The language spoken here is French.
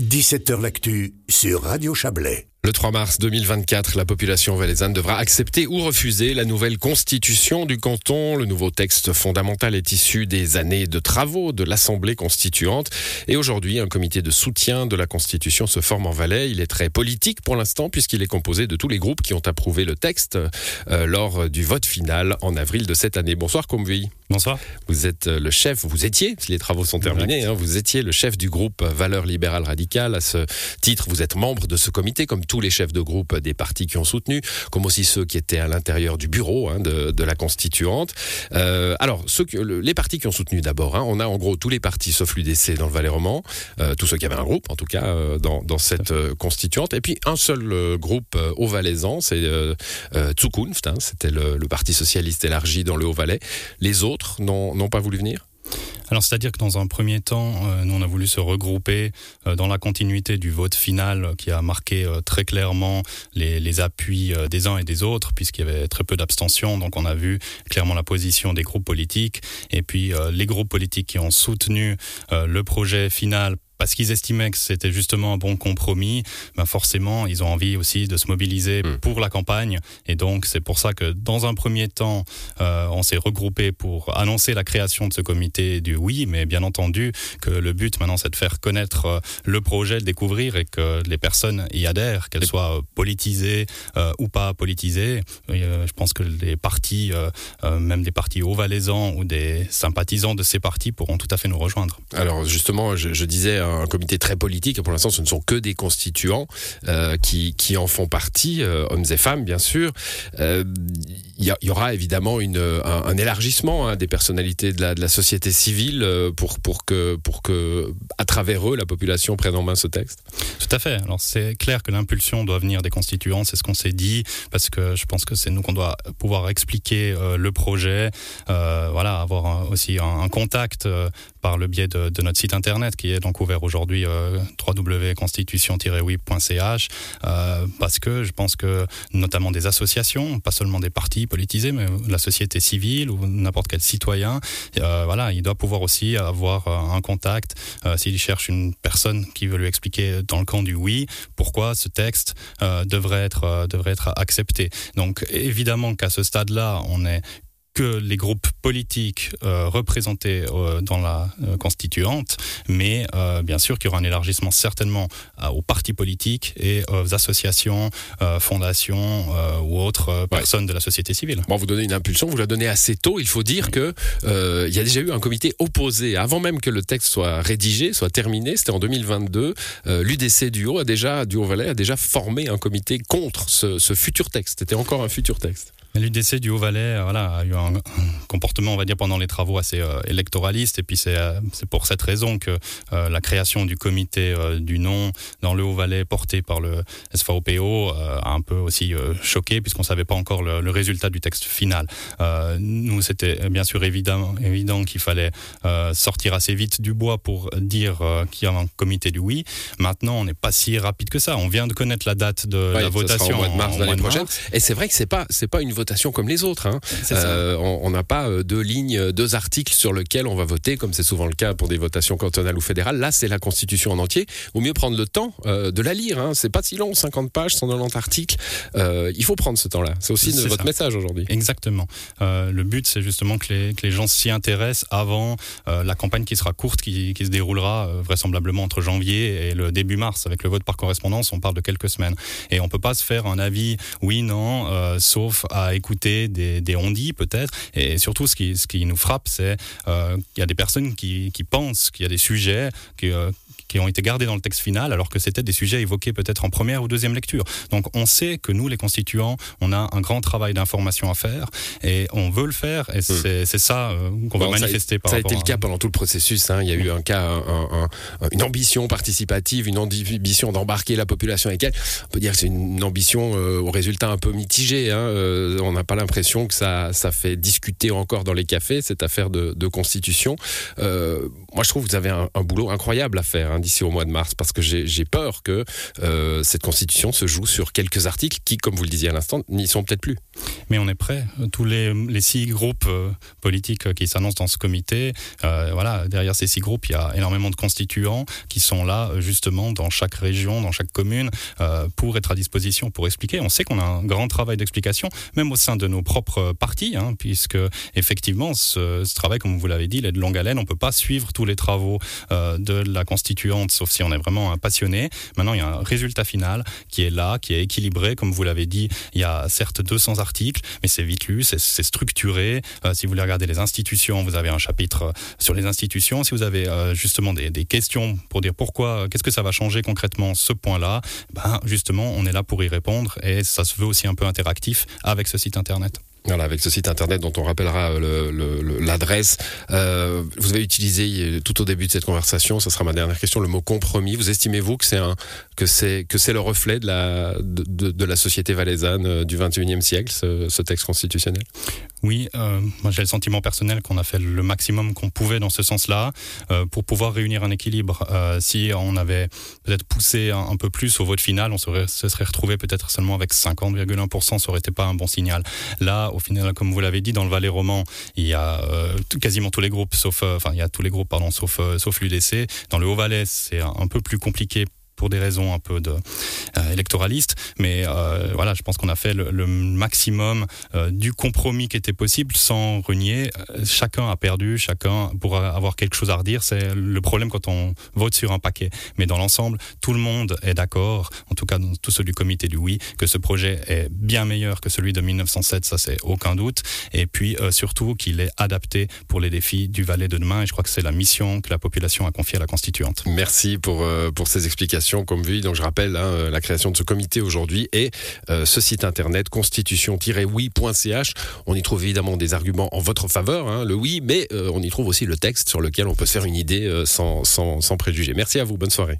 17h L'actu sur Radio Chablais. Le 3 mars 2024, la population valaisanne devra accepter ou refuser la nouvelle constitution du canton. Le nouveau texte fondamental est issu des années de travaux de l'Assemblée constituante. Et aujourd'hui, un comité de soutien de la constitution se forme en Valais. Il est très politique pour l'instant puisqu'il est composé de tous les groupes qui ont approuvé le texte euh, lors du vote final en avril de cette année. Bonsoir Comville. Bonsoir. Vous êtes euh, le chef, vous étiez, si les travaux sont terminés, hein, vous étiez le chef du groupe Valeurs libérales radicales. À ce titre, vous êtes membre de ce comité, comme tous les chefs de groupe des partis qui ont soutenu, comme aussi ceux qui étaient à l'intérieur du bureau hein, de, la constituante. Euh, alors, les partis qui ont soutenu d'abord, hein, on a en gros tous les partis sauf l'UDC dans le Valais roman, euh, tous ceux qui avaient un groupe en tout cas euh, dans, cette constituante, et puis un seul groupe au Valaisan, c'est Zukunft, hein, c'était le, parti socialiste élargi dans le Haut-Valais. Les autres n'ont pas voulu venir? Alors c'est-à-dire que dans un premier temps, euh, nous on a voulu se regrouper euh, dans la continuité du vote final qui a marqué euh, très clairement les, les appuis des uns et des autres, puisqu'il y avait très peu d'abstention. Donc on a vu clairement la position des groupes politiques et puis les groupes politiques qui ont soutenu le projet final parce qu'ils estimaient que c'était justement un bon compromis, ben forcément, ils ont envie aussi de se mobiliser mmh. pour la campagne. Et donc, c'est pour ça que dans un premier temps, euh, on s'est regroupé pour annoncer la création de ce comité du oui, mais bien entendu que le but maintenant, c'est de faire connaître euh, le projet, le découvrir et que les personnes y adhèrent, qu'elles soient politisées euh, ou pas politisées. Et, euh, je pense que les partis, même des partis haut valaisans ou des sympathisants de ces partis pourront tout à fait nous rejoindre. Alors justement, je, je disais un comité très politique. Pour l'instant, ce ne sont que des constituants euh, qui, en font partie, euh, hommes et femmes, bien sûr. Il euh, y, aura évidemment un, élargissement hein, des personnalités de la, société civile pour, que, à travers eux, la population prenne en main ce texte. Tout à fait. Alors c'est clair que l'impulsion doit venir des constituants, c'est ce qu'on s'est dit, parce que je pense que c'est nous qu'on doit pouvoir expliquer le projet, voilà, avoir aussi un, contact par le biais de notre site internet qui est donc ouvert aujourd'hui euh, www.constitution-oui.ch euh, parce que je pense que notamment des associations, pas seulement des partis politisés, mais la société civile ou n'importe quel citoyen, euh, voilà, il doit pouvoir aussi avoir un contact s'il cherche une personne qui veut lui expliquer dans le camp du oui pourquoi ce texte devrait être devrait être accepté. Donc évidemment qu'à ce stade là on est que les groupes politiques euh, représentés euh, dans la euh, constituante, mais bien sûr qu'il y aura un élargissement certainement aux partis politiques et aux associations, fondations ou autres personnes ouais. de la société civile. Bon, vous donnez une impulsion, vous la donnez assez tôt. Il faut dire oui. que euh, il y a déjà eu un comité opposé avant même que le texte soit rédigé, soit terminé. C'était en 2022. Euh, L'UDC du Haut a déjà du Haut-Valais a déjà formé un comité contre ce, ce futur texte. C'était encore un futur texte. L'UDC du Haut-Valais euh, voilà, a eu un, un, comportement, on va dire, pendant les travaux assez euh, électoraliste. Et puis, c'est euh, pour cette raison que euh, la création du comité du nom dans le Haut-Valais, porté par le SVOPO, a un peu aussi choqué, puisqu'on ne savait pas encore le, le résultat du texte final. Nous, c'était bien sûr évident, évident qu'il fallait sortir assez vite du bois pour dire qu'il y a un comité du oui. Maintenant, on n'est pas si rapide que ça. On vient de connaître la date de ouais, la votation au mois de mars l'année prochaine. Et c'est vrai que c'est pas c'est pas une votation comme les autres. Hein. Euh, on n'a pas euh, deux lignes, deux articles sur lesquels on va voter, comme c'est souvent le cas pour des votations cantonales ou fédérales. Là, c'est la Constitution en entier. Vaut mieux prendre le temps euh, de la lire. Hein. C'est pas si long, 50 pages, 190 articles. Euh, il faut prendre ce temps-là. C'est aussi votre ça. message aujourd'hui. Exactement. Euh, le but, c'est justement que les, que les gens s'y intéressent avant euh, la campagne qui sera courte, qui, qui se déroulera euh, vraisemblablement entre janvier et le début mars. Avec le vote par correspondance, on parle de quelques semaines. Et on peut pas se faire un avis oui, non, euh, sauf à écouter des, des peut-être. Et surtout, ce qui, ce qui nous frappe, c'est euh, qu'il y a des personnes qui, qui pensent qu'il y a des sujets qui, euh, qui ont été gardés dans le texte final, alors que c'était des sujets évoqués peut-être en première ou deuxième lecture. Donc on sait que nous, les constituants, on a un grand travail d'information à faire et on veut le faire et c'est mmh. ça euh, qu'on va manifester ça par Ça a été le cas pendant tout le processus. Hein. Il y a eu un cas, un, un, une ambition participative, une ambition d'embarquer la population avec elle. On peut dire que c'est une ambition euh, au résultat un peu mitigé. Hein. Euh, on n'a pas l'impression que ça, ça fait discuter encore dans les cafés cette affaire de, de constitution. Euh, moi, je trouve que vous avez un, un boulot incroyable à faire. Hein d'ici au mois de mars, parce que j'ai peur que cette constitution se joue sur quelques articles qui, comme vous le disiez à l'instant, n'y sont peut-être plus. Mais on est prêt. Tous les, six groupes politiques qui s'annoncent dans ce comité, voilà, derrière ces six groupes, il y a énormément de constituants qui sont là justement dans chaque région, dans chaque commune, pour être à disposition, pour expliquer. On sait qu'on a un grand travail d'explication, même au sein de nos propres partis, hein, puisque effectivement, ce, travail, comme vous l'avez dit, il est de longue haleine. On ne peut pas suivre tous les travaux euh, de la sauf si on est vraiment un passionné. Maintenant, il y a un résultat final qui est là, qui est équilibré. Comme vous l'avez dit, il y a certes 200 articles, mais c'est vite lu, c'est structuré. Euh, si vous voulez regarder les institutions, vous avez un chapitre euh, sur les institutions. Si vous avez justement des, questions pour dire pourquoi, qu'est-ce que ça va changer concrètement ce point-là, ben justement, on est là pour y répondre et ça se veut aussi un peu interactif avec ce site internet. Voilà, avec ce site internet dont on rappellera l'adresse. Euh, vous avez utilisé tout au début de cette conversation, ce sera ma dernière question, le mot compromis. Vous estimez-vous que c'est que c'est que c'est le reflet de la de, de, la société valaisanne euh, du 21e siècle, ce, ce texte constitutionnel? Oui, euh, j'ai le sentiment personnel qu'on a fait le maximum qu'on pouvait dans ce sens-là euh, pour pouvoir réunir un équilibre. Euh, si on avait peut-être poussé un, peu plus au vote final, on se serait retrouvé peut-être seulement avec 50,1%, ça aurait été pas un bon signal. Là, au final, comme vous l'avez dit, dans le Valais roman, il y a euh, quasiment tous les groupes, sauf, enfin, il y a tous les groupes, pardon, sauf, sauf l'UDC. Dans le Haut-Valais, c'est un, un peu plus compliqué pour des raisons un peu euh, électoralistes. Mais euh, voilà, je pense qu'on a fait le, maximum euh, du compromis qui était possible sans renier. Chacun a perdu, chacun pourra avoir quelque chose à redire. C'est le problème quand on vote sur un paquet. Mais dans l'ensemble, tout le monde est d'accord, en tout cas tous ceux du comité du oui, que ce projet est bien meilleur que celui de 1907, ça c'est aucun doute. Et puis surtout qu'il est adapté pour les défis du Valais de demain. Et je crois que c'est la mission que la population a confiée à la constituante. Merci pour, pour ces explications comme vu. Donc je rappelle hein, euh, la création de ce comité aujourd'hui et euh, ce site internet constitution-oui.ch. On y trouve évidemment des arguments en votre faveur, hein, le oui, mais euh, on y trouve aussi le texte sur lequel on peut se faire une idée sans, sans, sans préjugés. Merci à vous, bonne soirée.